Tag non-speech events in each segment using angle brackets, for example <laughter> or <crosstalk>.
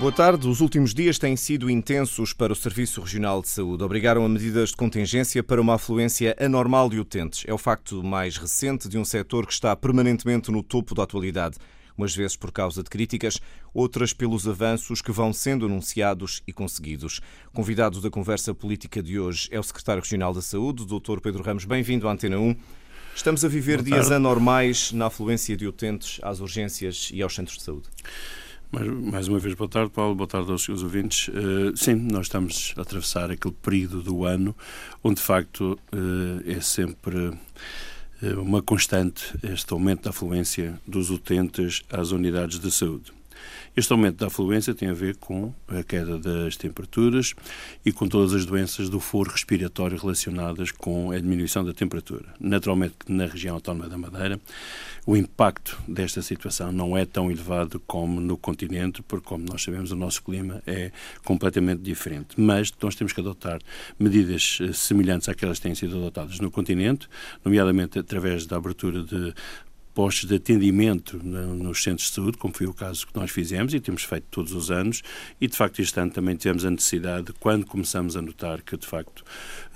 Boa tarde. Os últimos dias têm sido intensos para o Serviço Regional de Saúde. Obrigaram a medidas de contingência para uma afluência anormal de utentes. É o facto mais recente de um setor que está permanentemente no topo da atualidade. Umas vezes por causa de críticas, outras pelos avanços que vão sendo anunciados e conseguidos. Convidado da conversa política de hoje é o Secretário Regional da Saúde, Dr. Pedro Ramos. Bem-vindo à Antena 1. Estamos a viver dias anormais na afluência de utentes às urgências e aos centros de saúde. Mais, mais uma vez, boa tarde, Paulo, boa tarde aos seus ouvintes. Uh, sim, nós estamos a atravessar aquele período do ano onde, de facto, uh, é sempre uh, uma constante este aumento da afluência dos utentes às unidades de saúde. Este aumento da afluência tem a ver com a queda das temperaturas e com todas as doenças do foro respiratório relacionadas com a diminuição da temperatura. Naturalmente, na região autónoma da Madeira, o impacto desta situação não é tão elevado como no continente, porque, como nós sabemos, o nosso clima é completamente diferente. Mas nós temos que adotar medidas eh, semelhantes àquelas que têm sido adotadas no continente, nomeadamente através da abertura de postos de atendimento nos centros de saúde, como foi o caso que nós fizemos e temos feito todos os anos, e de facto este ano também tivemos a necessidade, quando começamos a notar que de facto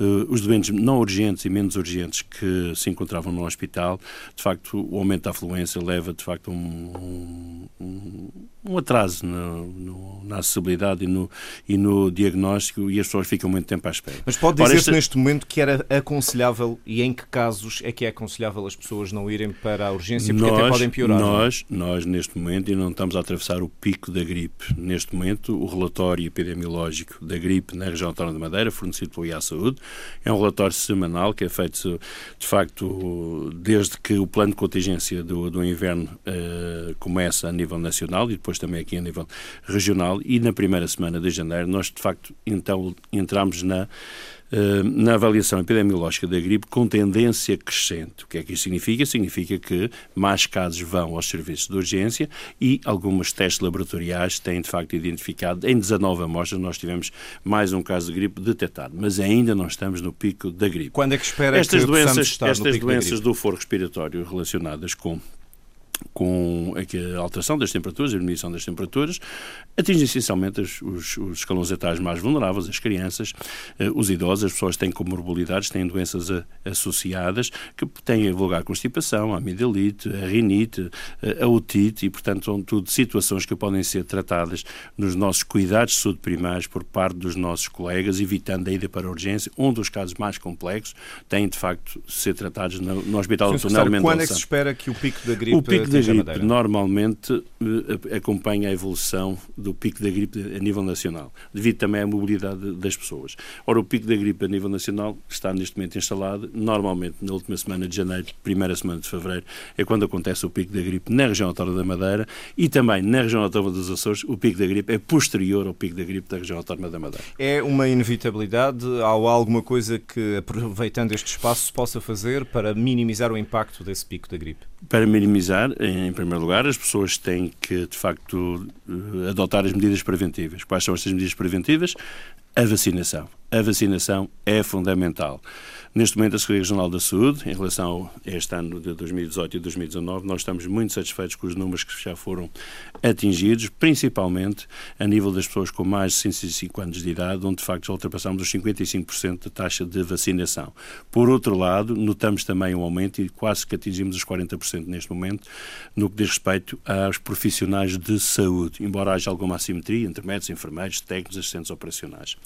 eh, os doentes não urgentes e menos urgentes que se encontravam no hospital, de facto o aumento da afluência leva de facto um, um, um atraso no, no, na acessibilidade e no, e no diagnóstico e as pessoas ficam muito tempo à espera. Mas pode dizer-se esta... neste momento que era aconselhável e em que casos é que é aconselhável as pessoas não irem para a urgência urgência porque nós, até podem piorar. É? Nós, nós, neste momento, e não estamos a atravessar o pico da gripe. Neste momento, o relatório epidemiológico da gripe na região autónoma de Madeira, fornecido pelo IA Saúde, é um relatório semanal que é feito, de facto, desde que o plano de contingência do, do inverno uh, começa a nível nacional e depois também aqui a nível regional. E na primeira semana de janeiro, nós, de facto, então entramos na na avaliação epidemiológica da gripe com tendência crescente. O que é que isso significa? Significa que mais casos vão aos serviços de urgência e alguns testes laboratoriais têm, de facto, identificado, em 19 amostras, nós tivemos mais um caso de gripe detectado, mas ainda não estamos no pico da gripe. Quando é que espera estas que doenças, Estas doenças do foro respiratório relacionadas com com a alteração das temperaturas, a diminuição das temperaturas, atinge essencialmente os, os, os escalões etários mais vulneráveis, as crianças, eh, os idosos, as pessoas que têm comorbilidades, têm doenças a, associadas, que têm a vulgar constipação, a amidalite, a rinite, a otite, e, portanto, são tudo situações que podem ser tratadas nos nossos cuidados de saúde primários por parte dos nossos colegas, evitando a ida para a urgência, onde os casos mais complexos têm, de facto, de ser tratados no, no Hospital do Tunel Mendonça. Quando é que se espera que o pico da gripe... Pico da gripe normalmente eh, acompanha a evolução do pico da gripe a nível nacional, devido também à mobilidade das pessoas. Ora, o pico da gripe a nível nacional está neste momento instalado, normalmente na última semana de janeiro, primeira semana de fevereiro, é quando acontece o pico da gripe na região autónoma da Madeira e também na região autónoma dos Açores, o pico da gripe é posterior ao pico da gripe da região autónoma da Madeira. É uma inevitabilidade? Há alguma coisa que, aproveitando este espaço, se possa fazer para minimizar o impacto desse pico da gripe? Para minimizar, em primeiro lugar, as pessoas têm que, de facto, eh, adotar as medidas preventivas. Quais são estas medidas preventivas? A vacinação. A vacinação é fundamental. Neste momento, a Secretaria Regional da Saúde, em relação a este ano de 2018 e 2019, nós estamos muito satisfeitos com os números que já foram atingidos, principalmente a nível das pessoas com mais de 65 anos de idade, onde de facto já ultrapassamos os 55% da taxa de vacinação. Por outro lado, notamos também um aumento e quase que atingimos os 40% neste momento no que diz respeito aos profissionais de saúde, embora haja alguma assimetria entre médicos, enfermeiros, técnicos, assistentes operacionais.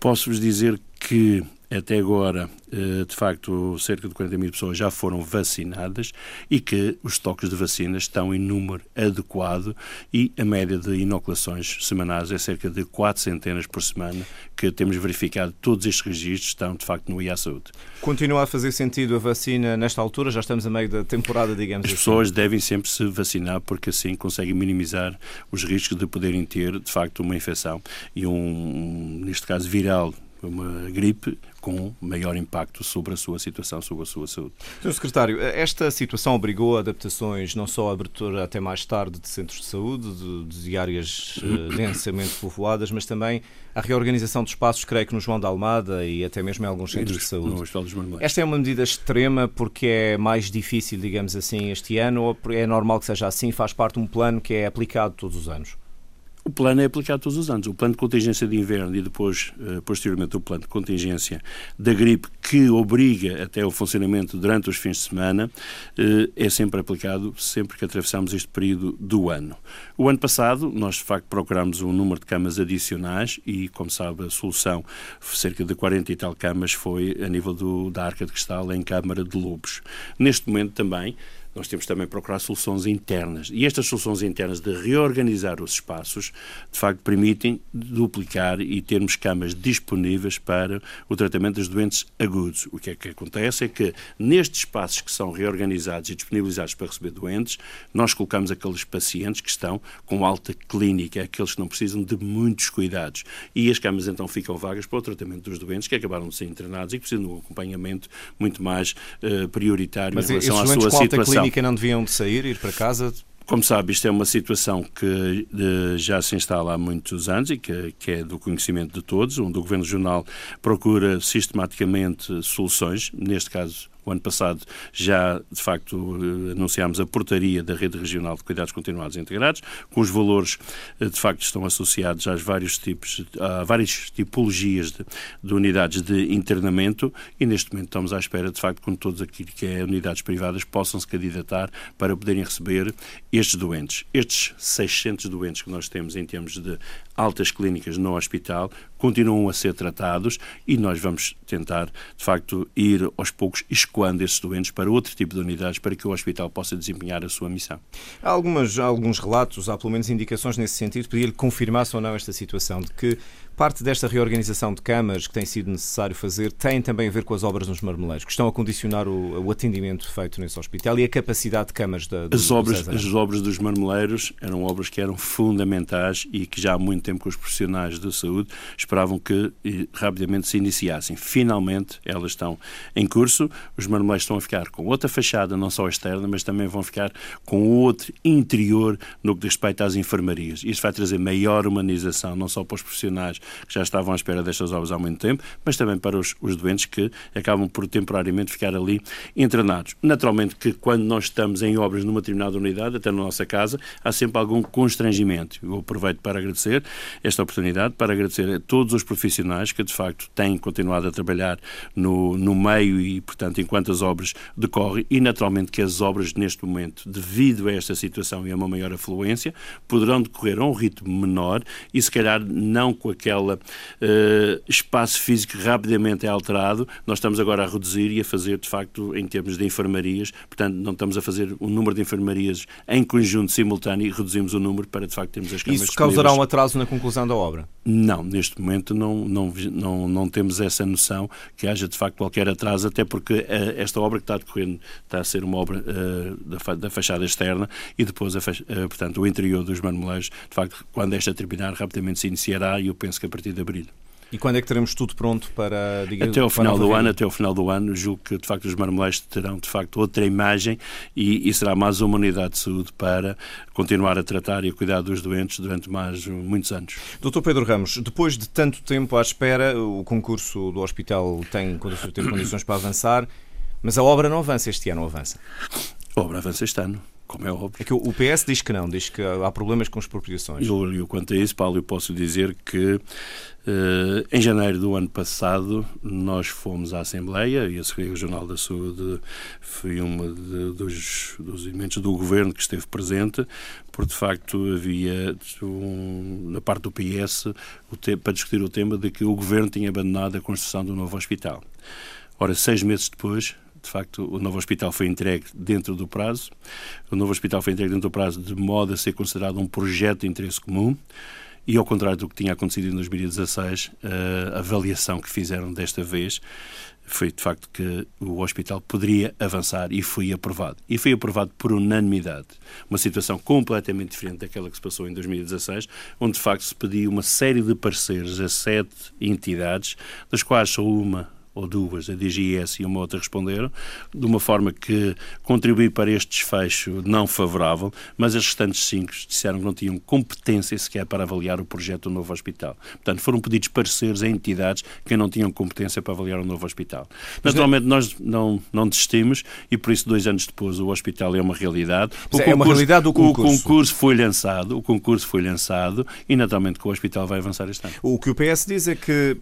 Posso-vos dizer que até agora, eh, de facto, cerca de 40 mil pessoas já foram vacinadas e que os estoques de vacinas estão em número adequado e a média de inoculações semanais é cerca de 4 centenas por semana que temos verificado. Todos estes registros estão, de facto, no IA Saúde. Continua a fazer sentido a vacina nesta altura? Já estamos a meio da temporada, digamos As assim. As pessoas devem sempre se vacinar porque assim conseguem minimizar os riscos de poderem ter, de facto, uma infecção e um, neste caso, viral uma gripe com maior impacto sobre a sua situação, sobre a sua saúde. Sr. Secretário, esta situação obrigou a adaptações não só à abertura até mais tarde de centros de saúde, de, de áreas uh, <coughs> densamente povoadas, mas também à reorganização de espaços, creio que no João da Almada e até mesmo em alguns centros de saúde. Esta é uma medida extrema porque é mais difícil, digamos assim, este ano ou é normal que seja assim? Faz parte de um plano que é aplicado todos os anos? O plano é aplicado todos os anos. O plano de contingência de inverno e depois, eh, posteriormente, o plano de contingência da gripe, que obriga até o funcionamento durante os fins de semana, eh, é sempre aplicado sempre que atravessamos este período do ano. O ano passado, nós de facto procurámos um número de camas adicionais e, como sabe, a solução, cerca de 40 e tal camas, foi a nível do, da Arca de Cristal em Câmara de Lobos. Neste momento também nós temos também procurar soluções internas. E estas soluções internas de reorganizar os espaços, de facto, permitem duplicar e termos camas disponíveis para o tratamento dos doentes agudos. O que é que acontece é que nestes espaços que são reorganizados e disponibilizados para receber doentes, nós colocamos aqueles pacientes que estão com alta clínica, aqueles que não precisam de muitos cuidados. E as camas então ficam vagas para o tratamento dos doentes que acabaram de ser internados e que precisam de um acompanhamento muito mais uh, prioritário Mas em relação à sua situação clínica não deviam de sair, ir para casa? Como sabe, isto é uma situação que de, já se instala há muitos anos e que, que, é do conhecimento de todos, onde o Governo Regional procura sistematicamente soluções, neste caso o ano passado já, de facto, eh, anunciámos a portaria da Rede Regional de Cuidados Continuados Integrados, com os valores, eh, de facto, estão associados às vários tipos, a várias tipologias de, de unidades de internamento e, neste momento, estamos à espera, de facto, com todos aquilo que é unidades privadas possam se candidatar para poderem receber estes doentes. Estes 600 doentes que nós temos em termos de altas clínicas no hospital continuam a ser tratados e nós vamos tentar, de facto, ir aos poucos escoando esses doentes para outro tipo de unidades para que o hospital possa desempenhar a sua missão. Há, algumas, há alguns relatos, há pelo menos indicações nesse sentido, pedir-lhe confirmasse ou não esta situação de que Parte desta reorganização de camas que tem sido necessário fazer tem também a ver com as obras nos marmeleiros, que estão a condicionar o, o atendimento feito nesse hospital e a capacidade de camas da, do, as obras As obras dos marmeleiros eram obras que eram fundamentais e que já há muito tempo que os profissionais da saúde esperavam que eh, rapidamente se iniciassem. Finalmente elas estão em curso, os marmeleiros estão a ficar com outra fachada, não só externa, mas também vão ficar com outro interior no que diz respeito às enfermarias. Isto vai trazer maior humanização, não só para os profissionais que já estavam à espera destas obras há muito tempo, mas também para os, os doentes que acabam por temporariamente ficar ali internados. Naturalmente que quando nós estamos em obras numa determinada unidade, até na nossa casa, há sempre algum constrangimento. Eu aproveito para agradecer esta oportunidade, para agradecer a todos os profissionais que de facto têm continuado a trabalhar no, no meio e, portanto, enquanto as obras decorrem e naturalmente que as obras neste momento, devido a esta situação e a uma maior afluência, poderão decorrer a um ritmo menor e se calhar não com aquela aquele uh, espaço físico rapidamente é alterado, nós estamos agora a reduzir e a fazer, de facto, em termos de enfermarias, portanto, não estamos a fazer o número de enfermarias em conjunto simultâneo e reduzimos o número para, de facto, termos as camas Isso causará um atraso na conclusão da obra? Não, neste momento não, não, não, não temos essa noção que haja, de facto, qualquer atraso, até porque uh, esta obra que está decorrendo está a ser uma obra uh, da, da, fachada externa e depois, a, portanto, o interior dos marmoleiros, de facto, quando esta terminar, rapidamente se iniciará e eu penso que a partir de abril. E quando é que teremos tudo pronto para diga, até ao final do ano até ao final do ano julgo que de facto os marmoleiros terão de facto outra imagem e, e, será mais uma unidade de saúde para continuar a tratar e a cuidar dos doentes durante mais muitos anos. Doutor Pedro Ramos, depois de tanto tempo à espera, o concurso do hospital tem, tem condições para avançar, mas a obra não avança este ano, avança? A obra avança este ano como é óbvio. É que o PS diz que não, diz que há problemas com expropriações. Eu, eu quanto a isso, Paulo, eu posso dizer que Uh, em janeiro do ano passado, nós fomos à Assembleia e a Secretaria Regional da Saúde foi um dos, dos elementos do governo que esteve presente, porque de facto havia, um, na parte do PS, te, para discutir o tema de que o governo tinha abandonado a construção do novo hospital. Ora, seis meses depois, de facto, o novo hospital foi entregue dentro do prazo. O novo hospital foi entregue dentro do prazo de modo a ser considerado um projeto de interesse comum. E ao contrário do que tinha acontecido em 2016, a avaliação que fizeram desta vez foi de facto que o hospital poderia avançar e foi aprovado. E foi aprovado por unanimidade. Uma situação completamente diferente daquela que se passou em 2016, onde de facto se pediu uma série de pareceres a sete entidades, das quais só uma ou duas, a DGS e uma outra responderam, de uma forma que contribui para este desfecho não favorável, mas as restantes cinco disseram que não tinham competência sequer para avaliar o projeto do novo hospital. Portanto, foram pedidos pareceres a entidades que não tinham competência para avaliar o novo hospital. Naturalmente, nós não, não desistimos e por isso, dois anos depois, o hospital é uma realidade. O concurso, é uma realidade do concurso. O concurso foi lançado, o concurso foi lançado e, naturalmente, que o hospital vai avançar este ano. O que o PS diz é que,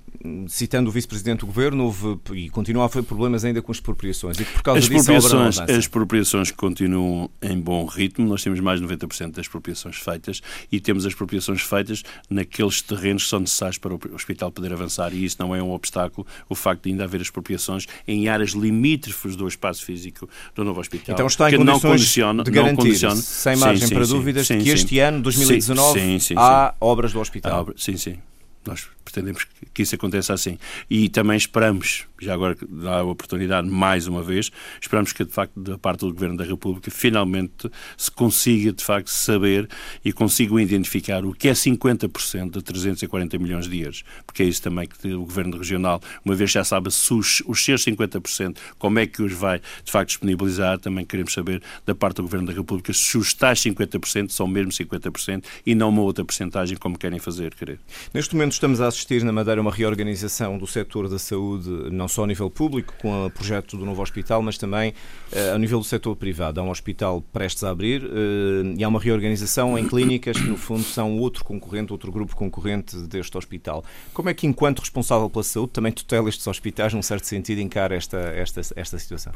citando o vice-presidente do governo, houve e continua a haver problemas ainda com as expropriações. E por causa as disso expropriações, As expropriações continuam em bom ritmo, nós temos mais de 90% das expropriações feitas e temos as expropriações feitas naqueles terrenos que são necessários para o hospital poder avançar. E isso não é um obstáculo, o facto de ainda haver expropriações em áreas limítrofes do espaço físico do novo hospital. Então está em que condições não condiciona, de garantir, condiciona, sem margem sim, para sim, dúvidas, sim, que este ano, 2019, há obras do hospital. sim, sim. Nós pretendemos que isso aconteça assim. E também esperamos, já agora dá a oportunidade mais uma vez, esperamos que de facto da parte do Governo da República finalmente se consiga de facto saber e consiga identificar o que é 50% de 340 milhões de euros, porque é isso também que o Governo Regional, uma vez já sabe os, seus 50%, como é que os vai de facto disponibilizar, também queremos saber da parte do Governo da República se os tais 50% são mesmo 50% e não uma outra porcentagem como querem fazer, querer. Neste momento estamos a assistir na Madeira uma reorganização do setor da saúde, não só a nível público, com o projeto do novo hospital, mas também uh, ao nível do setor privado. Há um hospital prestes a abrir uh, e há uma reorganização em clínicas que, no fundo, são outro concorrente, outro grupo concorrente deste hospital. Como é que, enquanto responsável pela saúde, também tutela estes hospitais, num certo sentido, encara esta, esta, esta situação?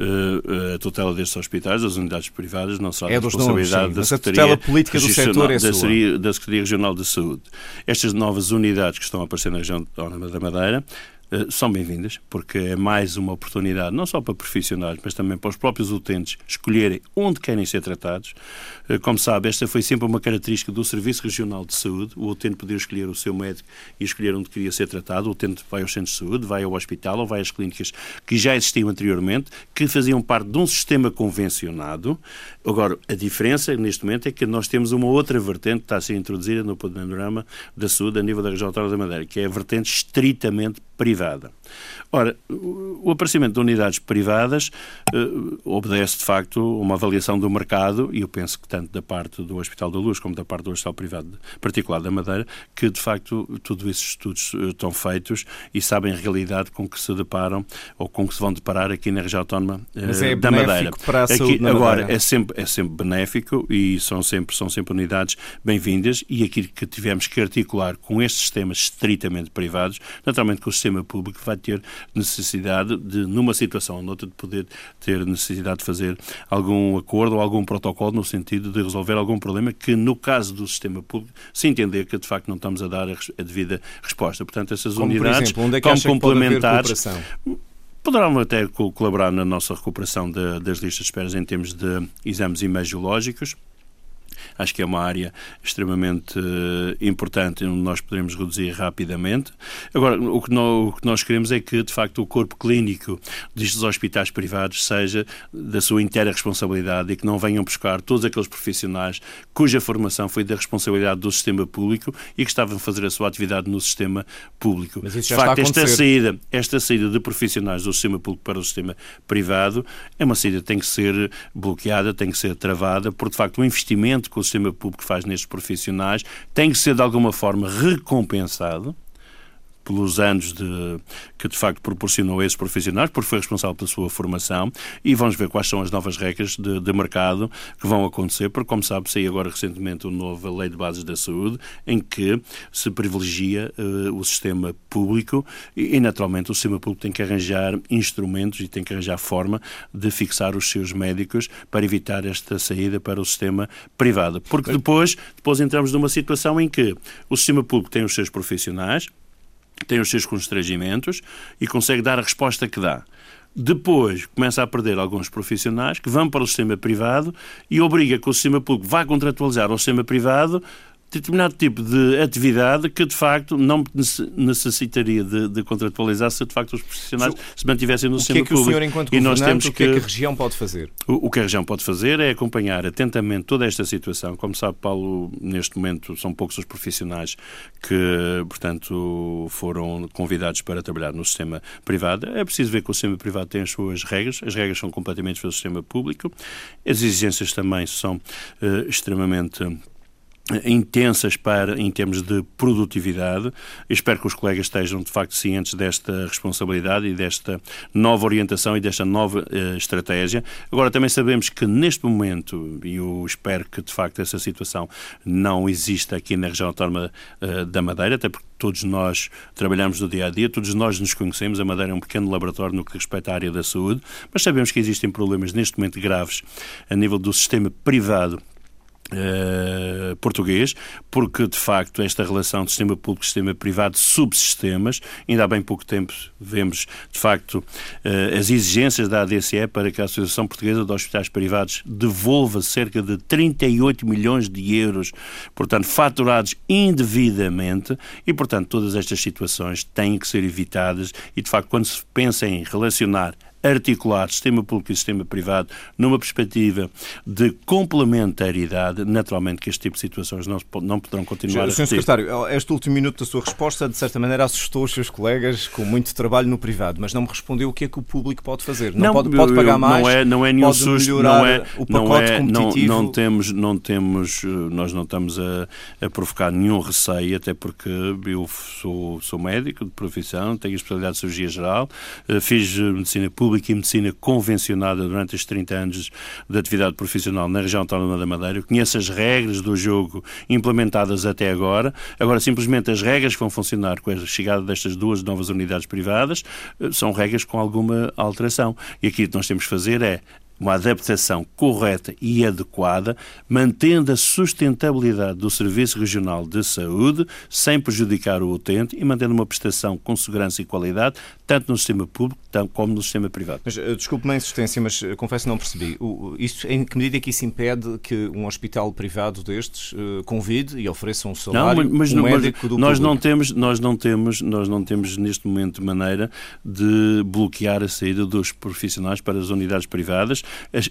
Uh, a tutela destes hospitais, das unidades privadas, não será é da responsabilidade nomes, da Secretaria, a tutela política do setor é da, da Secretaria Regional de Saúde. Estas novas unidades que estão a aparecer na região da Madeira são bem-vindas, porque é mais uma oportunidade, não só para profissionais, mas também para os próprios utentes escolherem onde querem ser tratados. Eh, como sabe, esta foi sempre uma característica do Serviço Regional de Saúde. O utente podia escolher o seu médico e escolher onde queria ser tratado. O utente vai aos centros de saúde, vai ao hospital ou vai às clínicas que já existiam anteriormente, que faziam parte de um sistema convencionado. Agora, a diferença neste momento é que nós temos uma outra vertente que está a ser introduzida no panorama da saúde a nível da região autónoma da Madeira, que é a vertente estritamente privada. Ora, o aparecimento de unidades privadas uh, obedece, de facto, a uma avaliação do mercado, e eu penso que tanto da parte do Hospital da Luz como da parte do Hospital Privado particular da Madeira, que, de facto, todos esses estudos uh, estão feitos e sabem a realidade com que se deparam ou com que se vão deparar aqui na região autónoma uh, Mas é da Madeira. Para a saúde aqui, agora, é sempre, é sempre benéfico e são sempre, são sempre unidades bem-vindas e aquilo que tivemos que articular com estes sistemas estritamente privados, naturalmente que o sistema público vai ter necessidade de, numa situação ou noutra, de poder ter necessidade de fazer algum acordo ou algum protocolo no sentido de resolver algum problema que, no caso do sistema público, se entender que de facto não estamos a dar a devida resposta. Portanto, essas como, unidades, exemplo, onde é como complementares, poderão até colaborar na nossa recuperação de, das listas de espera em termos de exames imagiológicos Acho que é uma área extremamente uh, importante onde nós podemos reduzir rapidamente. Agora, o que, nós, o que nós queremos é que, de facto, o corpo clínico destes hospitais privados seja da sua inteira responsabilidade e que não venham buscar todos aqueles profissionais cuja formação foi da responsabilidade do sistema público e que estavam a fazer a sua atividade no sistema público. Mas isso já de facto, esta saída, esta saída de profissionais do sistema público para o sistema privado é uma saída que tem que ser bloqueada, tem que ser travada, porque de facto o investimento que o sistema público faz nestes profissionais tem que ser de alguma forma recompensado pelos anos de, que de facto proporcionou a esses profissionais, porque foi responsável pela sua formação, e vamos ver quais são as novas regras de, de mercado que vão acontecer, porque, como sabe, saiu agora recentemente uma nova Lei de Bases da Saúde, em que se privilegia uh, o sistema público e, e, naturalmente, o sistema público tem que arranjar instrumentos e tem que arranjar forma de fixar os seus médicos para evitar esta saída para o sistema privado. Porque depois, depois entramos numa situação em que o sistema público tem os seus profissionais, tem os seus constrangimentos e consegue dar a resposta que dá. Depois começa a perder alguns profissionais que vão para o sistema privado e obriga que o sistema público vá contratualizar ao sistema privado determinado tipo de atividade que, de facto, não necessitaria de, de contratualizar se, de facto, os profissionais se mantivessem no o sistema público. O que é que público. o senhor, enquanto e nós temos que, o que é que a região pode fazer? O, o, que a região pode fazer é acompanhar atentamente toda esta situação. Como sabe, Paulo, neste momento são poucos os profissionais que, portanto, foram convidados para trabalhar no sistema privado. É preciso ver que o sistema privado tem as suas regras. As regras são completamente diferentes do sistema público. As exigências também são uh, extremamente intensas para em termos de produtividade. espero que os colegas estejam de facto cientes desta responsabilidade e desta nova orientação e desta nova uh, estratégia. Agora também sabemos que neste momento, e eu espero que de facto essa situação não exista aqui na região autónoma uh, da Madeira, até porque todos nós trabalhamos no dia a dia, todos nós nos conhecemos. A Madeira é um pequeno laboratório no que respeita à área da saúde, mas sabemos que existem problemas neste momento graves a nível do sistema privado Uh, português, porque de facto esta relação de sistema público e sistema privado, subsistemas, ainda há bem pouco tempo vemos de facto uh, as exigências da ADCE para que a Associação Portuguesa de Hospitais Privados devolva cerca de 38 milhões de euros, portanto, faturados indevidamente e, portanto, todas estas situações têm que ser evitadas e, de facto, quando se pensa em relacionar articular sistema público e sistema privado numa perspectiva de complementariedade, naturalmente que este tipo de situações não, não poderão continuar Sr. Secretário, este último minuto da sua resposta, de certa maneira, assustou os seus colegas com muito trabalho no privado, mas não me respondeu o que é que o público pode fazer. Não, não pode, pode pagar mais, não é, não é nenhum susto, não é, o pacote não é, competitivo. Não, não, temos, não temos, nós não estamos a, a provocar nenhum receio, até porque eu sou, sou médico de profissão, tenho especialidade de cirurgia geral, eh, fiz medicina pública Pública e Medicina convencionada durante estes 30 anos de atividade profissional na região autónoma da Madeira. Eu conheço as regras do jogo implementadas até agora. Agora, simplesmente as regras que vão funcionar com a chegada destas duas novas unidades privadas eh, são regras com alguma alteração. E aqui o que nós temos que fazer é uma adaptação correta e adequada, mantendo a sustentabilidade do Serviço Regional de Saúde, sem prejudicar o utente e mantendo uma prestação com segurança e qualidade, tanto no sistema público como no sistema privado. Mas, eh, desculpe-me a insistência, mas eh, confesso que não percebi. O, isso, em que medida é que isso impede que um hospital privado destes uh, convide e ofereça um salário não, mas, um mas, médico mas do nós público? não temos Nós não temos, nós não temos neste momento maneira de bloquear a saída dos profissionais para as unidades privadas,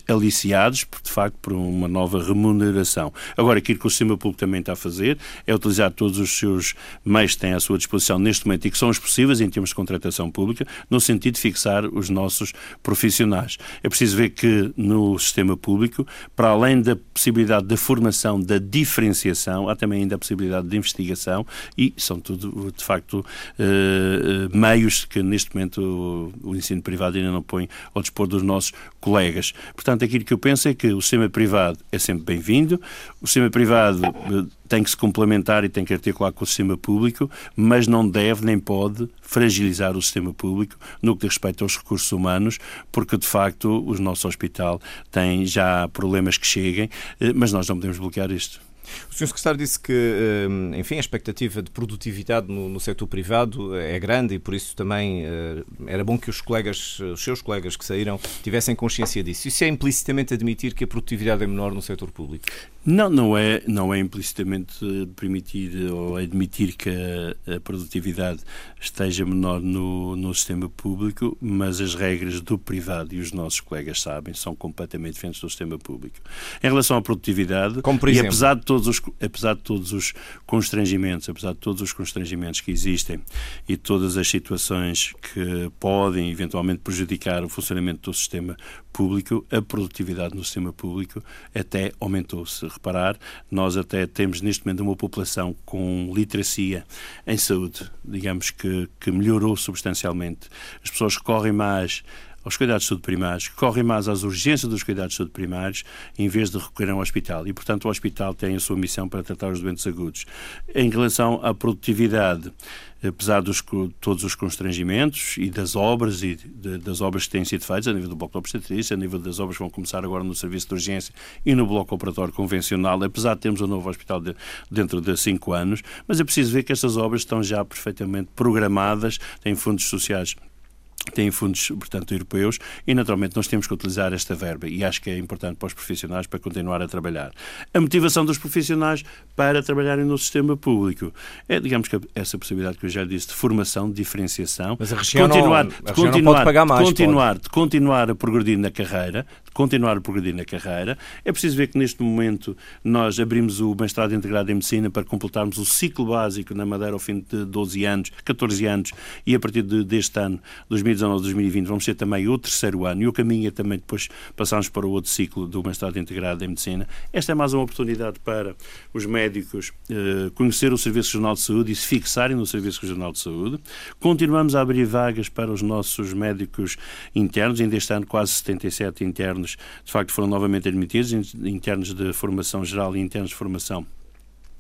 aliciados, de facto, por uma nova remuneração. Agora, aquilo que o sistema público também está a fazer é utilizar todos os seus meios que têm à sua disposição neste momento e que são os possíveis em termos de contratação pública, no sentido de fixar os nossos profissionais. É preciso ver que no sistema público, para além da possibilidade da formação, da diferenciação, há também ainda a possibilidade de investigação e são tudo, de facto, eh, eh, meios que neste momento o ensino privado ainda não põe ao dispor dos nossos colegas. Portanto, aquilo que eu penso é que o sistema privado é sempre bem-vindo, o sistema privado eh, tem que se complementar e tem que articular com o sistema público, mas não deve nem pode fragilizar o sistema público no que diz respeito aos recursos humanos, porque de facto o nosso hospital tem já problemas que cheguem, eh, mas nós não podemos bloquear isto. O Sr. Secretário disse que, eh, enfim, a expectativa de produtividade no, no setor privado é grande e por isso também eh, era bom que os colegas, os seus colegas que saíram, tivessem consciência disso. Isso é implicitamente admitir que a produtividade é menor no setor público? Não, não é, não é implicitamente permitir ou admitir que a, a produtividade esteja menor no, no sistema público, mas as regras do privado, e os nossos colegas sabem, são completamente diferentes do sistema público. Em relação à produtividade, Como por e exemplo? apesar de, todos os, apesar de todos os constrangimentos, apesar de todos os constrangimentos que existem e todas as situações que podem eventualmente prejudicar o funcionamento do sistema público, a produtividade no sistema público até aumentou. Se reparar, nós até temos neste momento uma população com literacia em saúde, digamos que, que melhorou substancialmente. As pessoas recorrem mais aos cuidados de saúde primários, correm mais às urgências dos cuidados de saúde primários, em vez de recorrer ao hospital. E, portanto, o hospital tem a sua missão para tratar os doentes agudos. Em relação à produtividade, apesar de todos os constrangimentos e das obras e de, das obras que têm sido feitas a nível do bloco de obstetrícia, a nível das obras que vão começar agora no serviço de urgência e no bloco operatório convencional, apesar de termos um novo hospital de, dentro de cinco anos, mas é preciso ver que estas obras estão já perfeitamente programadas, têm fundos sociais têm fundos, portanto, europeus e, naturalmente, nós temos que utilizar esta verba e acho que é importante para os profissionais para continuar a trabalhar. A motivação dos profissionais para trabalharem no sistema público é, digamos que essa possibilidade que eu já disse de formação, de diferenciação, Mas a região continuar, não, a região continuar, não pode pagar mais, continuar, pode. de continuar a progredir na carreira, continuar a progredir na carreira. É preciso ver que neste momento nós abrimos o mestrado integrado em medicina para completarmos o ciclo básico na Madeira ao fim de 12 anos, 14 anos, e a partir de, deste ano, 2019, 2020, vamos ter também o terceiro ano e o caminho é também depois passarmos para o outro ciclo do mestrado integrado em medicina. Esta é mais uma oportunidade para os médicos eh, conhecer o Serviço Regional de Saúde e se fixarem no Serviço Regional de Saúde. Continuamos a abrir vagas para os nossos médicos internos, ainda este ano quase 77 internos internos, de facto, foram novamente admitidos, internos de formação geral e internos de formação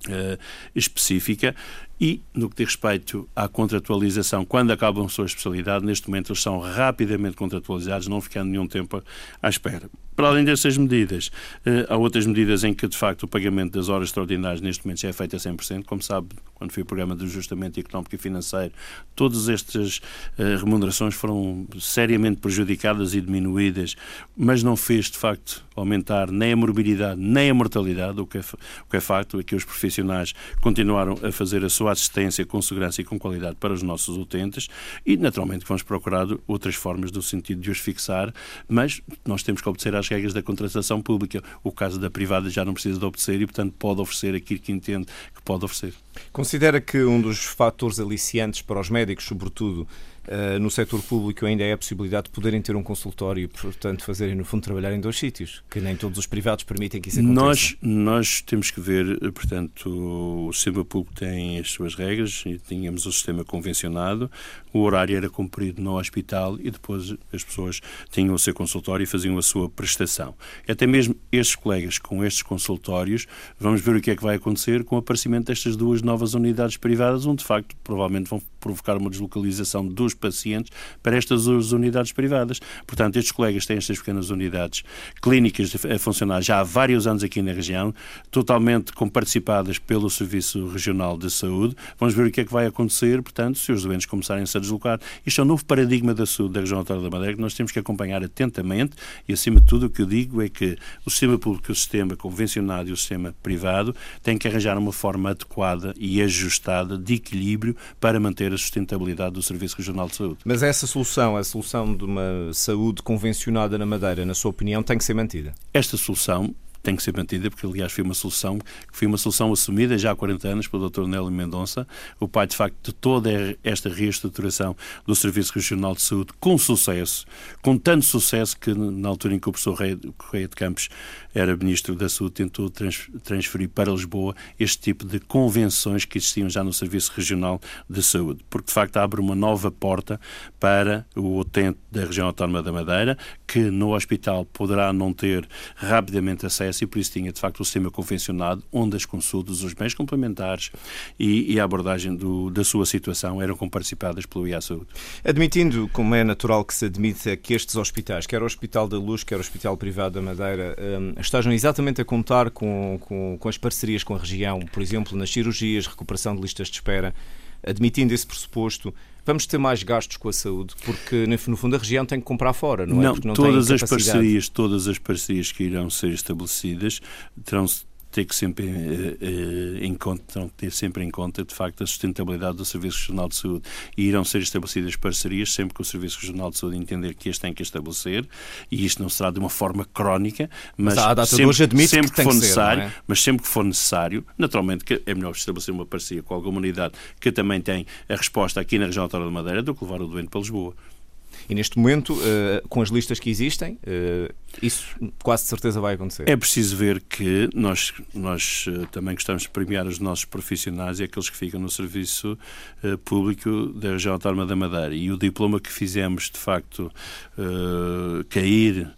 Uh, específica e, no que diz respeito à contratualização, quando acabam a sua especialidade, neste momento eles são rapidamente contratualizados, não ficando nenhum tempo à espera. Para além dessas medidas, eh, há outras medidas em que, de facto, o pagamento das horas extraordinárias neste momento já é feito a 100%. Como sabe, quando foi o programa de ajustamento económico e financeiro, todas estas eh, remunerações foram seriamente prejudicadas e diminuídas, mas não fez, de facto, aumentar nem a morbilidade nem a mortalidade. O que é, o que é facto é que os profissionais continuaram a fazer a sua assistência com segurança e com qualidade para os nossos utentes e, naturalmente, vamos procurar outras formas do sentido de os fixar, mas nós temos que obedecer às regras da contratação pública. O caso da privada já não precisa de obedecer e, portanto, pode oferecer aquilo que entende que pode oferecer. Considera que um dos fatores aliciantes para os médicos, sobretudo, Uh, no setor público ainda é a possibilidade de poderem ter um consultório e, portanto, fazerem, no fundo, trabalhar em dois sítios, que nem todos os privados permitem que isso aconteça. Nós, nós temos que ver, portanto, o sistema público tem as suas regras, e tínhamos o sistema convencionado, o horário era cumprido no hospital e depois as pessoas tinham o seu consultório e faziam a sua prestação. Até mesmo estes colegas com estes consultórios, vamos ver o que é que vai acontecer com o aparecimento destas duas novas unidades privadas, onde, de facto, provavelmente vão provocar uma deslocalização dos pacientes para estas unidades privadas. Portanto, estes colegas têm estas pequenas unidades clínicas a funcionar já há vários anos aqui na região, totalmente comparticipadas pelo Serviço Regional de Saúde. Vamos ver o que é que vai acontecer, portanto, se os doentes começarem-se a deslocar. Isto é um novo paradigma da saúde da região autónoma da Madeira que nós temos que acompanhar atentamente e, acima de tudo, o que eu digo é que o sistema público, o sistema convencionado e o sistema privado têm que arranjar uma forma adequada e ajustada de equilíbrio para manter a sustentabilidade do Serviço Regional Nacional de Saúde. Mas essa solução, a solução de uma saúde convencionada na Madeira, na sua opinião, tem que ser mantida? Esta solução tem que ser mantida, porque aliás foi uma solução que foi uma solução assumida já há 40 anos pelo Dr. Nélio Mendonça, o pai de facto de toda esta reestruturação do Serviço Regional de Saúde com sucesso, com tanto sucesso que na altura em que o professor Correia de Campos era Ministro da Saúde, tentou transferir para Lisboa este tipo de convenções que existiam já no Serviço Regional de Saúde, porque de facto abre uma nova porta para o utente da região autónoma da Madeira, que no hospital poderá não ter rapidamente acesso e por isso tinha de facto o sistema convencionado, onde as consultas, os bens complementares e, e a abordagem do, da sua situação eram comparticipadas pelo IA Saúde. Admitindo, como é natural que se admita, que estes hospitais, quer o Hospital da Luz, quer o Hospital Privado da Madeira, um, estejam exatamente a contar com, com, com as parcerias com a região, por exemplo, nas cirurgias, recuperação de listas de espera, admitindo esse pressuposto, vamos ter mais gastos com a saúde, porque no fundo a região tem que comprar fora, não, é? não é? Porque não todas as parcerias, todas as parcerias que irão ser estabelecidas terão ter que sempre eh, eh, em conta, ter sempre em conta de facto a sustentabilidade do Serviço Regional de Saúde e irão ser estabelecidas parcerias sempre que o Serviço Regional de Saúde entender que este tem que estabelecer e isto não será de uma forma crónica, mas, mas sempre, sempre que, que for necessário, é? mas sempre que for necessário, naturalmente que é melhor estabelecer uma parceria com alguma unidade que também tem a resposta aqui na região autónoma da Madeira do que levar o doente para Lisboa. E neste momento, uh, com as listas que existem, uh, isso quase de certeza vai acontecer. É preciso ver que nós, nós uh, também gostamos de premiar os nossos profissionais e aqueles que ficam no serviço público da região autónoma da Madeira. E o diploma que fizemos, de facto, cair uh,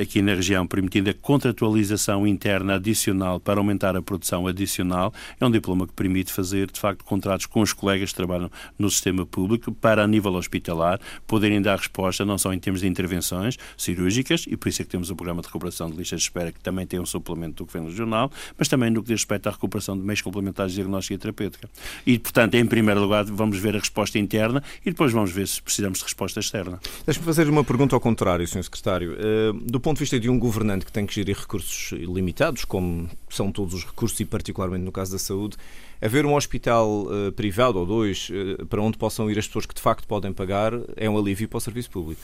aqui na região, permitindo a contratualização interna adicional para aumentar a produção adicional. É um diploma que permite fazer, de facto, contratos com os colegas que trabalham no sistema público para, a nível hospitalar, poderem dar resposta não só em termos de intervenções cirúrgicas, e por isso é que temos o programa de recuperação de listas de espera, que também tem um suplemento do Governo Regional, mas também no que diz respeito à recuperação de meios complementares de diagnóstica e terapêutica. E, portanto, em primeiro lugar, vamos ver a resposta interna e depois vamos ver se precisamos de resposta externa. Deixe-me fazer uma pergunta ao contrário, Sr. Secretário. Do ponto de vista de um governante que tem que gerir recursos limitados, como são todos os recursos e particularmente no caso da saúde, haver um hospital uh, privado ou dois uh, para onde possam ir as pessoas que de facto podem pagar é um alívio para o serviço público.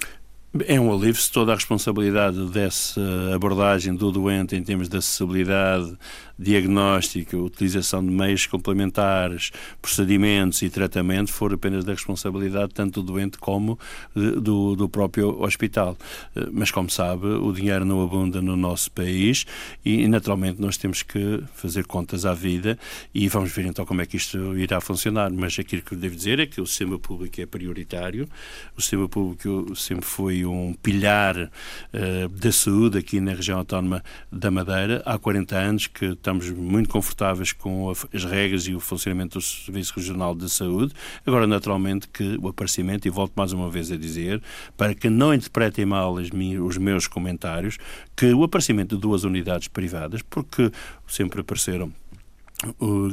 É um alívio se toda a responsabilidade dessa abordagem do doente em termos de acessibilidade, diagnóstico, utilização de meios complementares, procedimentos e tratamento for apenas da responsabilidade tanto do doente como do, do próprio hospital. Eh, mas, como sabe, o dinheiro não abunda no nosso país e, naturalmente, nós temos que fazer contas à vida e vamos ver então como é que isto irá funcionar. Mas aquilo que eu devo dizer é que o sistema público é prioritário, o sistema público sempre foi um pilar uh, da saúde aqui na região autónoma da Madeira. Há 40 anos que estamos muito confortáveis com as regras e o funcionamento do Serviço Regional de Saúde. Agora, naturalmente, que o aparecimento, e volto mais uma vez a dizer, para que não interpretem mal os meus comentários, que o aparecimento de duas unidades privadas, porque sempre apareceram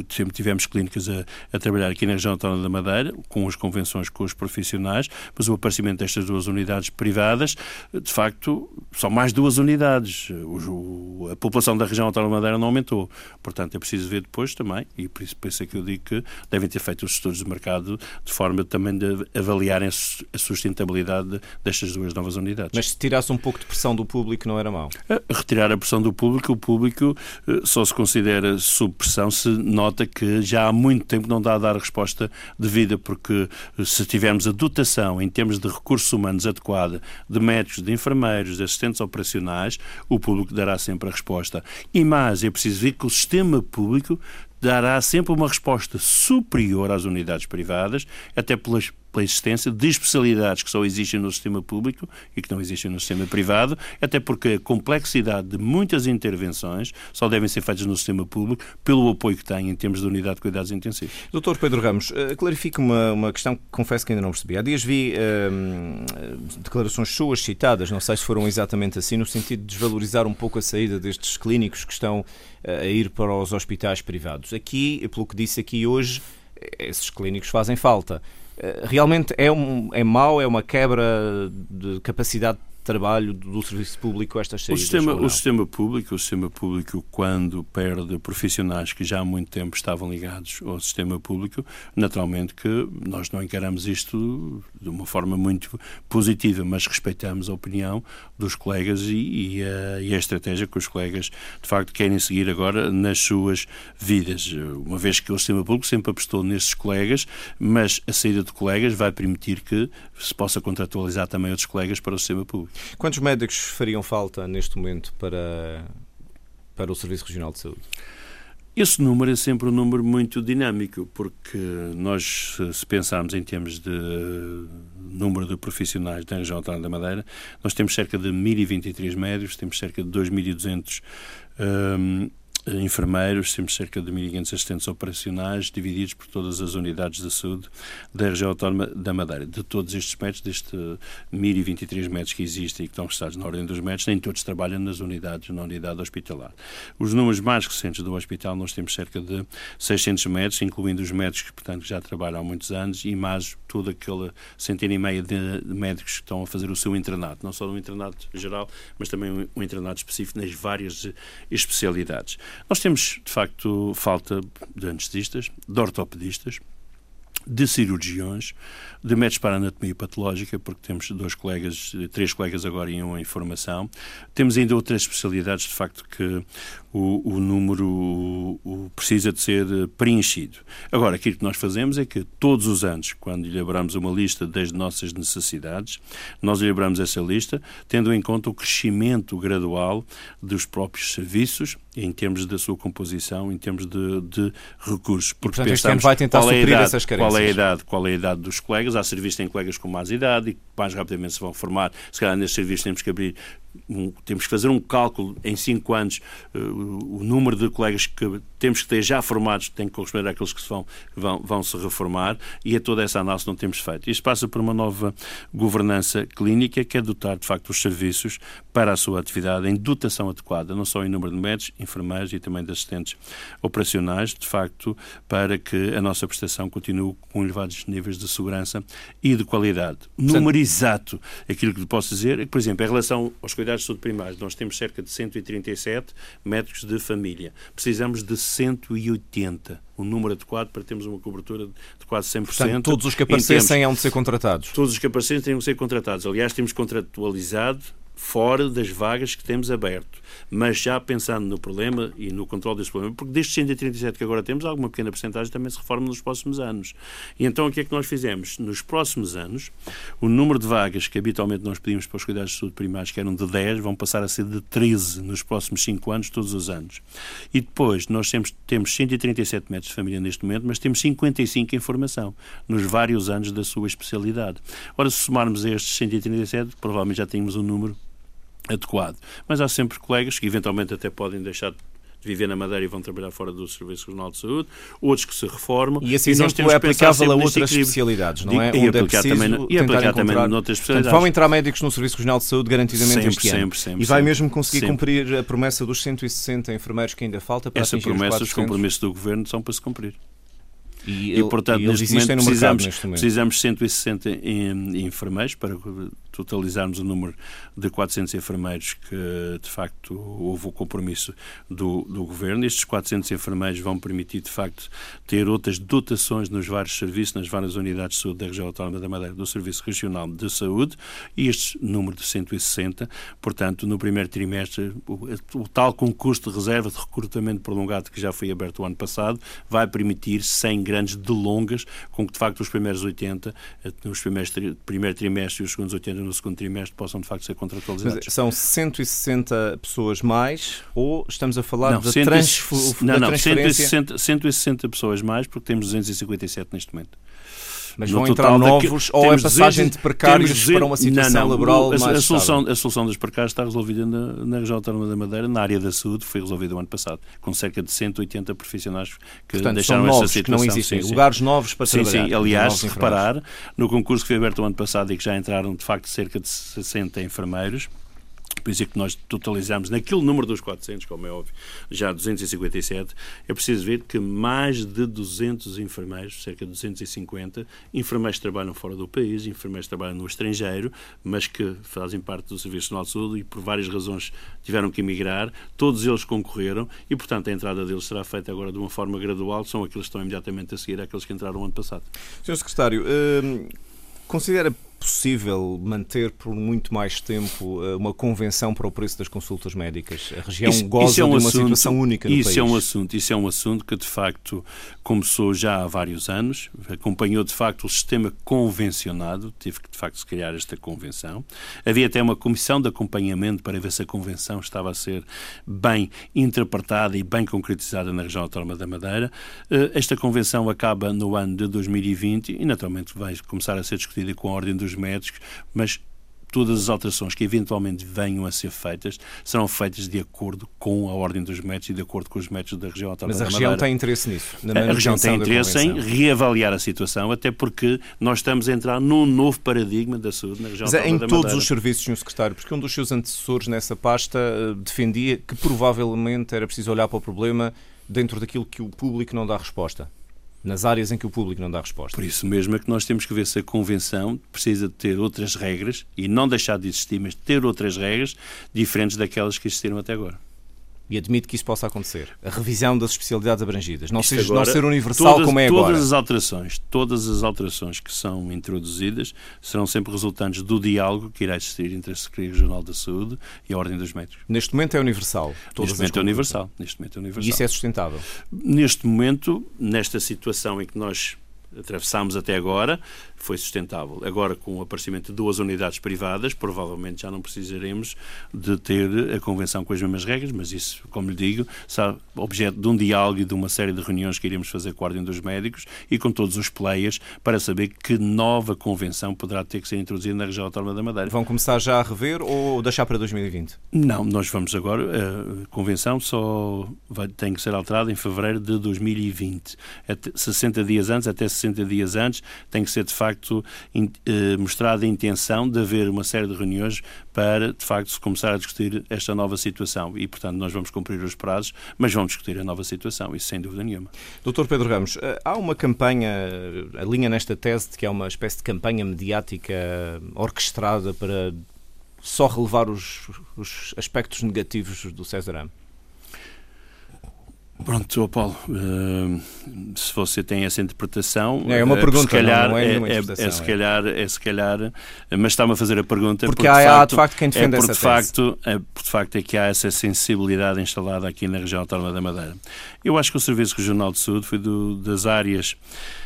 sempre tivemos clínicas a, a, trabalhar aqui na região autónoma da Madeira, com as convenções com os profissionais, mas o aparecimento destas duas unidades privadas, de facto, são mais duas unidades. O, a população da região autónoma da Madeira não aumentou. Portanto, é preciso ver depois também, e por isso penso que eu digo que devem ter feito os estudos de mercado de forma também de avaliarem a sustentabilidade destas duas novas unidades. Mas se tirasse um pouco de pressão do público, não era mau? Retirar a pressão do público, o público eh, só se considera sob pressão se nota que já há muito tempo não dá a dar a resposta devida, porque se tivermos a dotação em termos de recursos humanos adequada, de médicos, de enfermeiros, de assistentes operacionais, o público dará sempre a resposta. E mais, é preciso ver que o sistema público dará sempre uma resposta superior às unidades privadas, até pelas pela existência de especialidades que só existem no sistema público e que não existem no sistema privado, até porque a complexidade de muitas intervenções só devem ser feitas no sistema público pelo apoio que tem em termos de unidade de cuidados intensivos. Doutor Pedro Ramos, eh, clarifique uma, uma questão que confesso que ainda não percebi. Há dias vi hum, declarações suas citadas, não sei se foram exatamente assim, no sentido de desvalorizar um pouco a saída destes clínicos que estão eh, a ir para os hospitais privados. Aqui, pelo que disse aqui hoje, esses clínicos fazem falta. Eh, realmente é, um, é mau, é uma quebra de capacidade trabalho do serviço público estas saídas? O sistema, o sistema público, o sistema público quando perde profissionais que já há muito tempo estavam ligados ao sistema público, naturalmente que nós não encaramos isto de uma forma muito positiva, mas respeitamos a opinião dos colegas e, e, a, e a estratégia que os colegas de facto querem seguir agora nas suas vidas. Uma vez que o sistema público sempre apostou nesses colegas, mas a saída de colegas vai permitir que se possa contratualizar também outros colegas para o sistema público. Quantos médicos fariam falta neste momento para, para o Serviço Regional de Saúde? Esse número é sempre um número muito dinâmico, porque nós, se pensarmos em termos de número de profissionais da região autónoma da Madeira, nós temos cerca de 1.023 médicos, temos cerca de 2.200 um, enfermeiros, temos cerca de 1.500 assistentes operacionais, divididos por todas as unidades de saúde da região autónoma da Madeira. De todos estes médicos, destes 1.023 médicos que existem e que estão prestados na ordem dos médicos, nem todos trabalham nas unidades, na unidade hospitalar. Os números mais recentes do hospital, nós temos cerca de 600 médicos, incluindo os médicos que, portanto, já trabalham há muitos anos e mais toda aquela centena e meia de médicos que estão a fazer o seu internato, não só no internato geral, mas também um internato específico nas várias especialidades. Nós temos, de facto, falta de anestesistas, de ortopedistas, de cirurgiões, de médicos para anatomia patológica, porque temos dois colegas, três colegas agora em uma formação. Temos ainda outras especialidades, de facto, que o, o número o, precisa de ser preenchido. Agora, aquilo que nós fazemos é que todos os anos, quando elaboramos uma lista das nossas necessidades, nós elaboramos essa lista tendo em conta o crescimento gradual dos próprios serviços em termos da sua composição, em termos de, de recursos. Porque e, portanto, este ano vai tentar é suprir idade, essas carências. Qual é, a idade, qual é a idade dos colegas? Há serviços que têm colegas com mais idade e que mais rapidamente se vão formar. Se calhar neste serviço temos que abrir um, temos que fazer um cálculo em 5 anos, uh, o número de colegas que temos que ter já formados tem que corresponder àqueles que se vão, vão, vão se reformar e a toda essa análise não temos feito. Isto passa por uma nova governança clínica que é dotar, de facto, os serviços para a sua atividade em dotação adequada, não só em número de médicos, enfermeiros e também de assistentes operacionais, de facto, para que a nossa prestação continue com elevados níveis de segurança e de qualidade. Número exato, aquilo que posso dizer é que, por exemplo, em relação aos cuidados de saúde primários, nós temos cerca de 137 médicos de família. Precisamos de 180 o número adequado para termos uma cobertura de quase 100%. Portanto, todos os que aparecessem hão de ser contratados. Todos os que aparecessem têm de ser contratados. Aliás, temos contratualizado fora das vagas que temos aberto. Mas já pensando no problema e no controle desse problema, porque destes 137 que agora temos, alguma pequena porcentagem também se reforma nos próximos anos. E então o que é que nós fizemos? Nos próximos anos, o número de vagas que habitualmente nós pedimos para os cuidados de saúde primários, que eram de 10, vão passar a ser de 13 nos próximos 5 anos, todos os anos. E depois, nós temos, temos 137 metros de família neste momento, mas temos 55 em formação, nos vários anos da sua especialidade. Ora, se somarmos estes 137, provavelmente já tínhamos um número adequado. Mas há sempre colegas que eventualmente até podem deixar de viver na Madeira e vão trabalhar fora do Serviço Regional de Saúde, outros que se reformam. E esse exemplo é aplicável a outras especialidades, não é? E, Onde aplicar, é também, e aplicar também noutras especialidades. Portanto, vão entrar médicos no Serviço Regional de Saúde garantidamente sempre, este ano. Sempre, sempre, e vai sempre, mesmo conseguir sempre. cumprir a promessa dos 160 enfermeiros que ainda falta para Essa promessa, os compromissos do Governo são para se cumprir. E, e, portanto, e neste, momento precisamos, neste momento precisamos 160 enfermeiros para totalizarmos o número de 400 enfermeiros que, de facto, houve o compromisso do, do Governo. Estes 400 enfermeiros vão permitir, de facto, ter outras dotações nos vários serviços, nas várias unidades de saúde da região autónoma da Madeira, do Serviço Regional de Saúde, e este número de 160, portanto, no primeiro trimestre, o, o tal concurso de reserva de recrutamento prolongado que já foi aberto o ano passado, vai permitir, sem grandes delongas, com que, de facto, os primeiros 80, nos primeiros tri, primeiro trimestre e os segundos 80 no segundo trimestre possam de facto ser contratualizados. Mas são 160 pessoas mais ou estamos a falar não, da, transfer, não, não, transferência? 160, 160 pessoas mais porque temos 257 neste momento. Mas no vão entrar novos ou a passagem 200, de precários 200, para uma situação não, não, laboral a, mais a solução, a solução dos precários está resolvida na, na região autónoma da Madeira, na área da saúde, foi resolvida o ano passado, com cerca de 180 profissionais que Portanto, deixaram essa situação. Que não existem, sim, lugares novos para sim, trabalhar. Sim, aliás, se reparar, no concurso que foi aberto o ano passado e que já entraram, de facto, cerca de 60 enfermeiros, isso é que nós totalizamos, naquele número dos 400, como é óbvio, já 257, é preciso ver que mais de 200 enfermeiros, cerca de 250, enfermeiros que trabalham fora do país, enfermeiros que trabalham no estrangeiro, mas que fazem parte do Serviço Nacional de Saúde e por várias razões tiveram que emigrar, todos eles concorreram e, portanto, a entrada deles será feita agora de uma forma gradual, são aqueles que estão imediatamente a seguir àqueles que entraram no ano passado. Sr. Secretário, hum, considera possível manter por muito mais tempo eh, uma convenção para o preço das consultas médicas? A região isso, goza isso é um de uma assunto, situação única no isso país. É um assunto, isso é um assunto que, de facto, começou já há vários anos, acompanhou, de facto, o sistema convencionado, teve que, de facto, se criar esta convenção. Havia até uma comissão de acompanhamento para ver se a convenção estava a ser bem interpretada e bem concretizada na região autónoma da Madeira. Eh, esta convenção acaba no ano de 2020 e, naturalmente, vai começar a ser discutida com a Ordem dos médicos, mas todas as alterações que eventualmente venham a ser feitas serão feitas de acordo com a ordem dos médicos e de acordo com os médicos da região autónoma Mas a região tem interesse nisso? a região tem interesse em reavaliar a situação, até porque nós estamos a entrar num novo paradigma da saúde na região Mas autónoma é em da todos os serviços, Sr. Secretário, porque um dos seus antecessores nessa pasta eh, defendia que provavelmente era preciso olhar para o problema dentro daquilo que o público não dá resposta nas áreas em que o público não dá resposta. Por isso mesmo é que nós temos que ver se a Convenção precisa de ter outras regras e não deixar de existir, mas ter outras regras diferentes daquelas que existiram até agora e admito que isso possa acontecer. A revisão das especialidades abrangidas. Não, seja, agora, não ser universal todas, como é agora. Todas as alterações, todas as alterações que são introduzidas serão sempre resultantes do diálogo que irá existir entre a Secretaria Regional da Saúde e a Ordem dos Médicos. Neste momento é universal. Neste momento é universal. Neste momento é universal. E isso é sustentável? Neste momento, nesta situação em que nós atravessámos até agora foi sustentável. Agora, com o aparecimento de duas unidades privadas, provavelmente já não precisaremos de ter a convenção com as mesmas regras, mas isso, como lhe digo, será objeto de um diálogo e de uma série de reuniões que iremos fazer com a Ordem dos Médicos e com todos os players para saber que nova convenção poderá ter que ser introduzida na região autónoma da Madeira. Vão começar já a rever ou deixar para 2020? Não, nós vamos agora. A convenção só vai, tem que ser alterada em fevereiro de 2020. Até 60 dias antes, até 60 dias antes, tem que ser de facto eh, mostrada a intenção de haver uma série de reuniões para, de facto, se começar a discutir esta nova situação. E, portanto, nós vamos cumprir os prazos, mas vamos discutir a nova situação, isso sem dúvida nenhuma. Doutor Pedro Ramos, eh, há uma campanha, a linha nesta tese de que é uma espécie de campanha mediática orquestrada para só relevar os, os aspectos negativos do César Am? Pronto, Paulo, uh, se você tem essa interpretação, é uma uh, pergunta, se calhar, não, é, é, é, é, se calhar, é se calhar, mas está-me a fazer a pergunta porque, porque há, de facto, há de facto quem defende é essa de facto, é por de facto é que há essa sensibilidade instalada aqui na região autónoma da Madeira. Eu acho que o Serviço Regional de Saúde foi do, das áreas eh,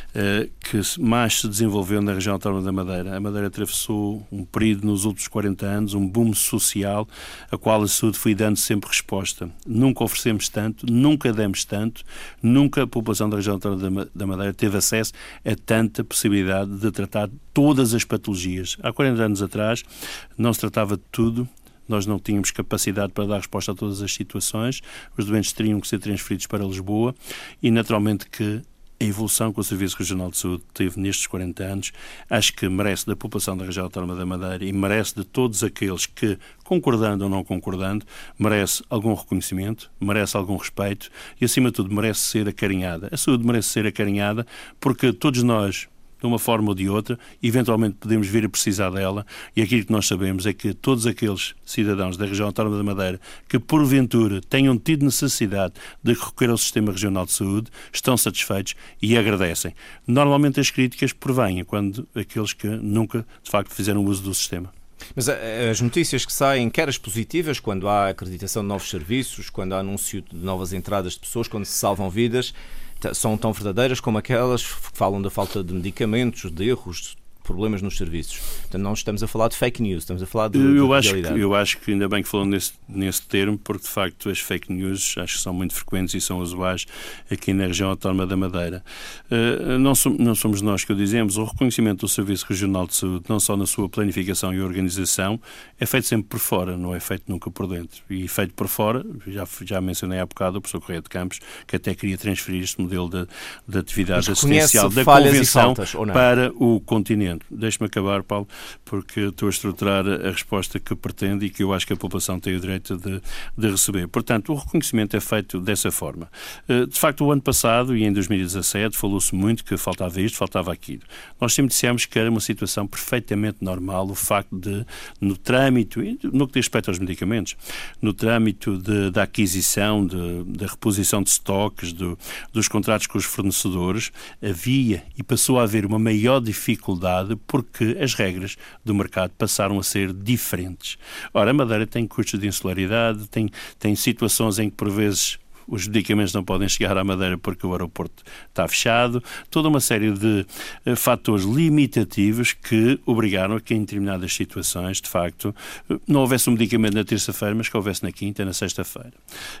que mais se desenvolveu na região autónoma da Madeira. A Madeira atravessou um período nos últimos 40 anos, um boom social, a qual a saúde foi dando sempre resposta. Nunca oferecemos tanto, nunca demos tanto, nunca a população da região autónoma da Madeira teve acesso a tanta possibilidade de tratar todas as patologias. Há 40 anos atrás não se tratava de tudo, nós não tínhamos capacidade para dar resposta a todas as situações, os doentes teriam que ser transferidos para Lisboa e, naturalmente, que a evolução que o Serviço Regional de Saúde teve nestes 40 anos, acho que merece da população da região autónoma da Madeira e merece de todos aqueles que, concordando ou não concordando, merece algum reconhecimento, merece algum respeito e, acima de tudo, merece ser acarinhada. A saúde merece ser acarinhada porque todos nós, de uma forma ou de outra, eventualmente podemos vir a precisar dela, e aquilo que nós sabemos é que todos aqueles cidadãos da região autónoma da Madeira que, porventura, tenham tido necessidade de recorrer ao sistema regional de saúde, estão satisfeitos e agradecem. Normalmente as críticas provêm quando aqueles que nunca, de facto, fizeram uso do sistema. Mas eh, as notícias que saem, quer as positivas, quando há acreditação de novos serviços, quando há anúncio de novas entradas de pessoas, quando se salvam vidas, são tão verdadeiras como aquelas que falam da falta de medicamentos, de erros, problemas nos serviços. Portanto, não estamos a falar de fake news, estamos a falar de, eu de acho realidade. Que, eu acho que ainda bem que falou nesse, nesse termo, porque de facto as fake news acho que são muito frequentes e são usuais aqui na região autónoma da Madeira. Uh, não, som, não somos nós que o dizemos, o reconhecimento do Serviço Regional de Saúde, não só na sua planificação e organização, é feito sempre por fora, não é feito nunca por dentro. E feito por fora, já, já mencionei há bocado o professor Correia de Campos, que até queria transferir este modelo de, de atividade assistencial da Convenção faltas, para o continente. Deixe-me acabar Paulo, porque estou a estruturar a resposta que pretende e que eu acho que a população tem o direito de, de receber. Portanto, o reconhecimento é feito dessa forma. Eh, de facto, o ano passado e em 2017 falou-se muito que faltava isto, faltava aquilo. Nós sempre dissemos que era uma situação perfeitamente normal o facto de, no trâmito, no que diz respeito aos medicamentos, no trâmito de, da aquisição, da reposição de estoques, do, dos contratos com os fornecedores, havia e passou a haver uma maior dificuldade porque as regras do mercado passaram a ser diferentes. Ora, a Madeira tem custos de insularidade, tem, tem situações em que, por vezes, os medicamentos não podem chegar à Madeira porque o aeroporto está fechado, toda uma série de uh, fatores limitativos que obrigaram a que em determinadas situações, de facto, uh, não houvesse um medicamento na terça-feira, mas que houvesse na quinta, na sexta-feira.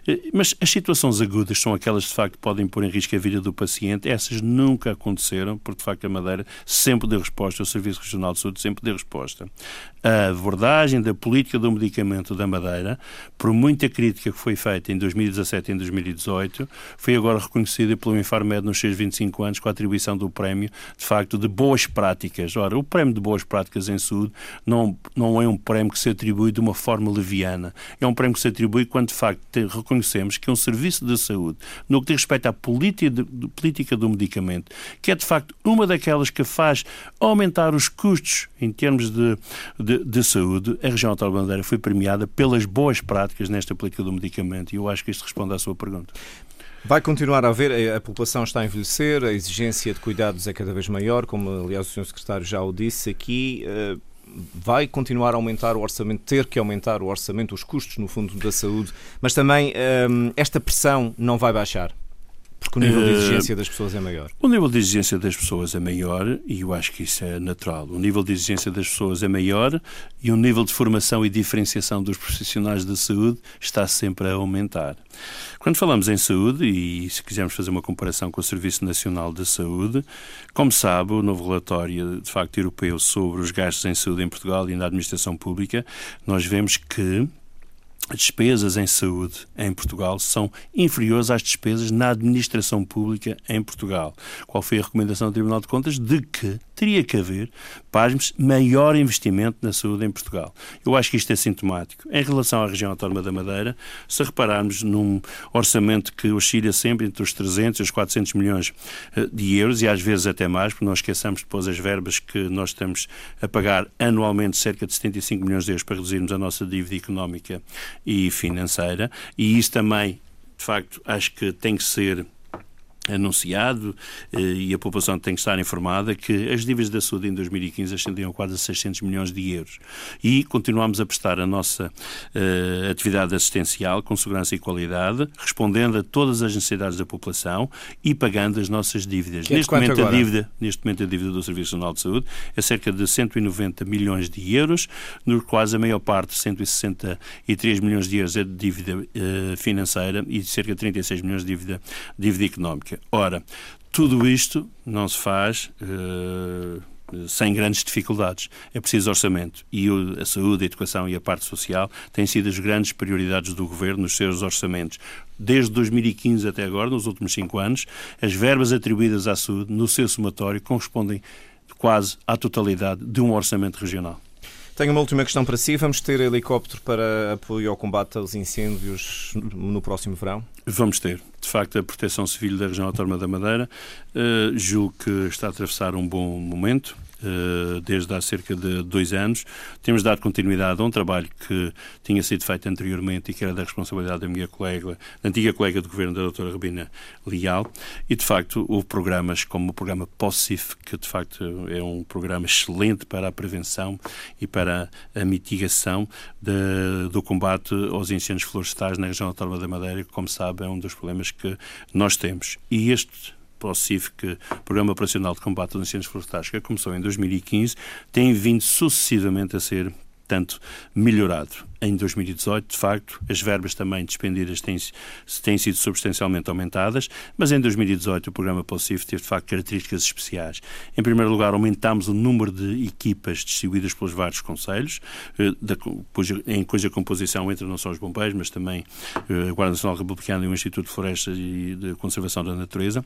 Uh, mas as situações agudas são aquelas que, de facto, podem pôr em risco a vida do paciente. Essas nunca aconteceram, porque, de facto, a Madeira sempre deu resposta, o Serviço Regional de Saúde sempre deu resposta. A abordagem da política do medicamento da Madeira, por muita crítica que foi feita em 2017 e em 2018, 2018, foi agora reconhecida pelo Infarmed nos seus 25 anos com a atribuição do prémio, de facto, de boas práticas. Ora, o prémio de boas práticas em saúde não, não é um prémio que se atribui de uma forma leviana. É um prémio que se atribui quando, de facto, reconhecemos que um serviço de saúde, no que diz respeito à política, de, política do medicamento, que é, de facto, uma daquelas que faz aumentar os custos em termos de, de, de saúde, a região Autónoma Bandeira foi premiada pelas boas práticas nesta política do medicamento e eu acho que isto responde à sua pergunta pergunta. Vai continuar a haver, a população está a envelhecer, a exigência de cuidados é cada vez maior, como aliás o Sr. Secretário já o disse aqui. Eh, vai continuar a aumentar o orçamento, ter que aumentar o orçamento, os custos, no fundo, da saúde, mas também eh, esta pressão não vai baixar. Porque o nível de exigência das pessoas é maior. O nível de exigência das pessoas é maior e eu acho que isso é natural. O nível de exigência das pessoas é maior e o nível de formação e diferenciação dos profissionais da saúde está sempre a aumentar. Quando falamos em saúde, e se quisermos fazer uma comparação com o Serviço Nacional de Saúde, como sabe, o novo relatório, de facto, europeu sobre os gastos em saúde em Portugal e na administração pública, nós vemos que despesas em saúde em Portugal são inferiores às despesas na administração pública em Portugal. Qual foi a recomendação do Tribunal de Contas? De que teria que haver, pasmos, maior investimento na saúde em Portugal. Eu acho que isto é sintomático. Em relação à região autónoma da Madeira, se repararmos num orçamento que oscila sempre entre os 300 e os 400 milhões eh, de euros, e às vezes até mais, porque não esqueçamos depois as verbas que nós estamos a pagar anualmente cerca de 75 milhões de euros para reduzirmos a nossa dívida económica e financeira, e isso também, de facto, acho que tem que ser anunciado eh, e a população tem que estar informada que as dívidas da saúde em 2015 ascendiam quase a 600 milhões de euros e continuamos a prestar a nossa uh, atividade assistencial com segurança e qualidade, respondendo a todas as necessidades da população e pagando as nossas dívidas. É neste, momento, agora? a dívida, neste momento a dívida do Serviço Nacional de Saúde é cerca de 190 milhões de euros, no quase a maior parte, 163 milhões de euros é de dívida uh, financeira e cerca de 36 milhões de dívida, dívida económica. Ora, tudo isto não se faz uh, sem grandes dificuldades. É preciso orçamento. E a saúde, a educação e a parte social têm sido as grandes prioridades do Governo nos seus orçamentos. Desde 2015 até agora, nos últimos cinco anos, as verbas atribuídas à saúde, no seu somatório, correspondem quase à totalidade de um orçamento regional. Tenho uma última questão para si. Vamos ter helicóptero para apoio ao combate aos incêndios no próximo verão? Vamos ter. De facto, a Proteção Civil da Região Autónoma da Madeira uh, julgo que está a atravessar um bom momento. Eh, desde há cerca de dois anos. Temos dado continuidade a um trabalho que tinha sido feito anteriormente e que era da responsabilidade da minha colega, da antiga colega do governo, da doutora Rabina Leal, e de facto houve programas como o programa POSSIF, que de facto é um programa excelente para a prevenção e para a mitigação de, do combate aos incêndios florestais na região autónoma da Madeira, que, como sabe, é um dos problemas que nós temos. E este para o CIFC, Programa Operacional de Combate aos Incêndios Florestais, que começou em 2015, tem vindo sucessivamente a ser tanto melhorado. Em 2018, de facto, as verbas também despendidas têm, têm sido substancialmente aumentadas, mas em 2018 o programa POSIF teve, de facto, características especiais. Em primeiro lugar, aumentámos o número de equipas distribuídas pelos vários conselhos, eh, em cuja composição entram não só os bombeiros, mas também eh, a Guarda Nacional Republicana e o Instituto de Florestas e de Conservação da Natureza.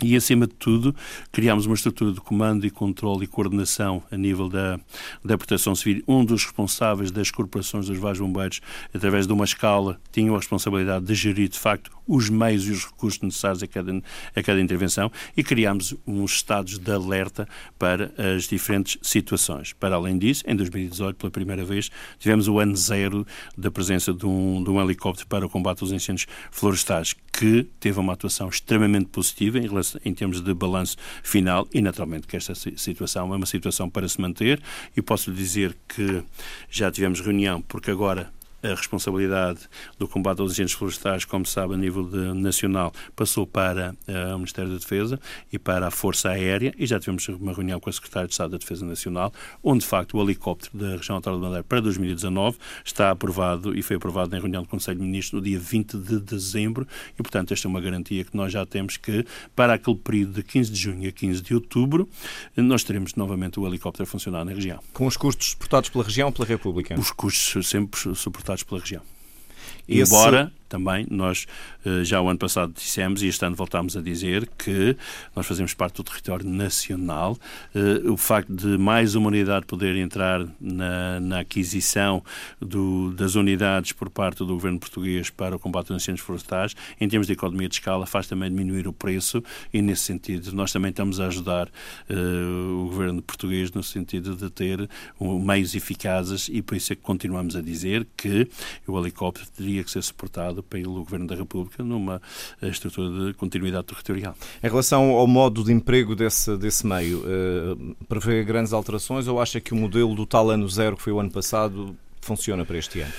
E, acima de tudo, criámos uma estrutura de comando e controle e coordenação a nível da, da proteção civil. Um dos responsáveis das corporações dos vários bombeiros, através de uma escala, tinha a responsabilidade de gerir, de facto, os meios e os recursos necessários a cada, a cada intervenção e criámos uns estados de alerta para as diferentes situações. Para além disso, em 2018, pela primeira vez, tivemos o ano zero da presença de um, de um helicóptero para o combate aos incêndios florestais, que teve uma atuação extremamente positiva em, relação, em termos de balanço final e, naturalmente, que esta situação é uma situação para se manter e posso lhe dizer que já tivemos reunião, porque agora a responsabilidade do combate aos incêndios florestais, como se sabe, a nível de, nacional, passou para uh, o Ministério da Defesa e para a Força Aérea, e já tivemos uma reunião com a Secretária de Estado da Defesa Nacional, onde, de facto, o helicóptero da região autónoma de Madeira para 2019 está aprovado e foi aprovado em reunião do Conselho de Ministros no dia 20 de dezembro, e, portanto, esta é uma garantia que nós já temos que, para aquele período de 15 de junho a 15 de outubro, nós teremos novamente o helicóptero a funcionar na região. Com os custos suportados pela região ou pela República? Os custos sempre suportados pela região. Esse... Embora também nós eh, já o ano passado dissemos e este ano voltámos a dizer que nós fazemos parte do território nacional. Eh, o facto de mais uma unidade poder entrar na, na aquisição do, das unidades por parte do governo português para o combate aos incêndios florestais, em termos de economia de escala, faz também diminuir o preço e, nesse sentido, nós também estamos a ajudar uh, o governo português no sentido de ter meios eficazes e por isso é que continuamos a dizer que o helicóptero teria que ser suportado pelo Governo da República numa eh, estrutura de continuidade territorial. Em relação ao modo de emprego desse, desse meio, uh, prevê grandes alterações ou acha que o modelo do tal ano zero, que foi o ano passado, funciona para este ano?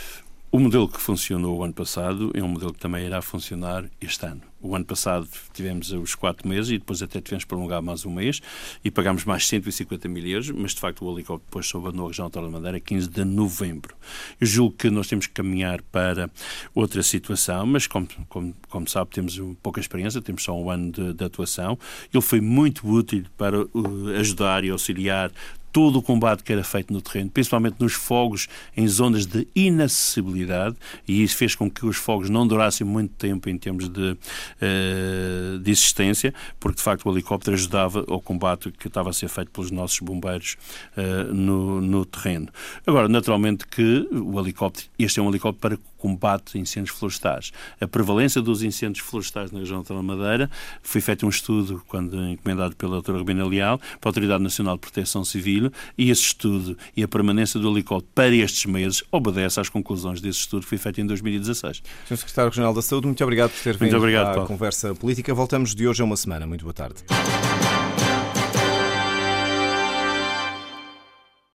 O modelo que funcionou o ano passado é um modelo que também irá funcionar este ano. O ano passado tivemos os quatro meses e depois até tivemos prolongar mais um mês e pagámos mais 150 mil euros, mas de facto o helicóptero depois soube na região da Madeira 15 de novembro. Eu julgo que nós temos que caminhar para outra situação, mas como, como, como sabe, temos pouca experiência, temos só um ano de, de atuação. Ele foi muito útil para uh, ajudar e auxiliar todo o combate que era feito no terreno, principalmente nos fogos em zonas de inacessibilidade, e isso fez com que os fogos não durassem muito tempo em termos de, uh, de existência, porque de facto o helicóptero ajudava ao combate que estava a ser feito pelos nossos bombeiros uh, no, no terreno. Agora, naturalmente que o helicóptero, este é um helicóptero para combate a incêndios florestais. A prevalência dos incêndios florestais na região da Madeira foi feito um estudo, quando encomendado pela doutora Rubina Leal, para a Autoridade Nacional de Proteção Civil, e esse estudo e a permanência do helicóptero para estes meses obedece às conclusões desse estudo que foi feito em 2016. Sr. Secretário Regional da Saúde, muito obrigado por ter vindo à Paulo. conversa política. Voltamos de hoje a uma semana. Muito boa tarde.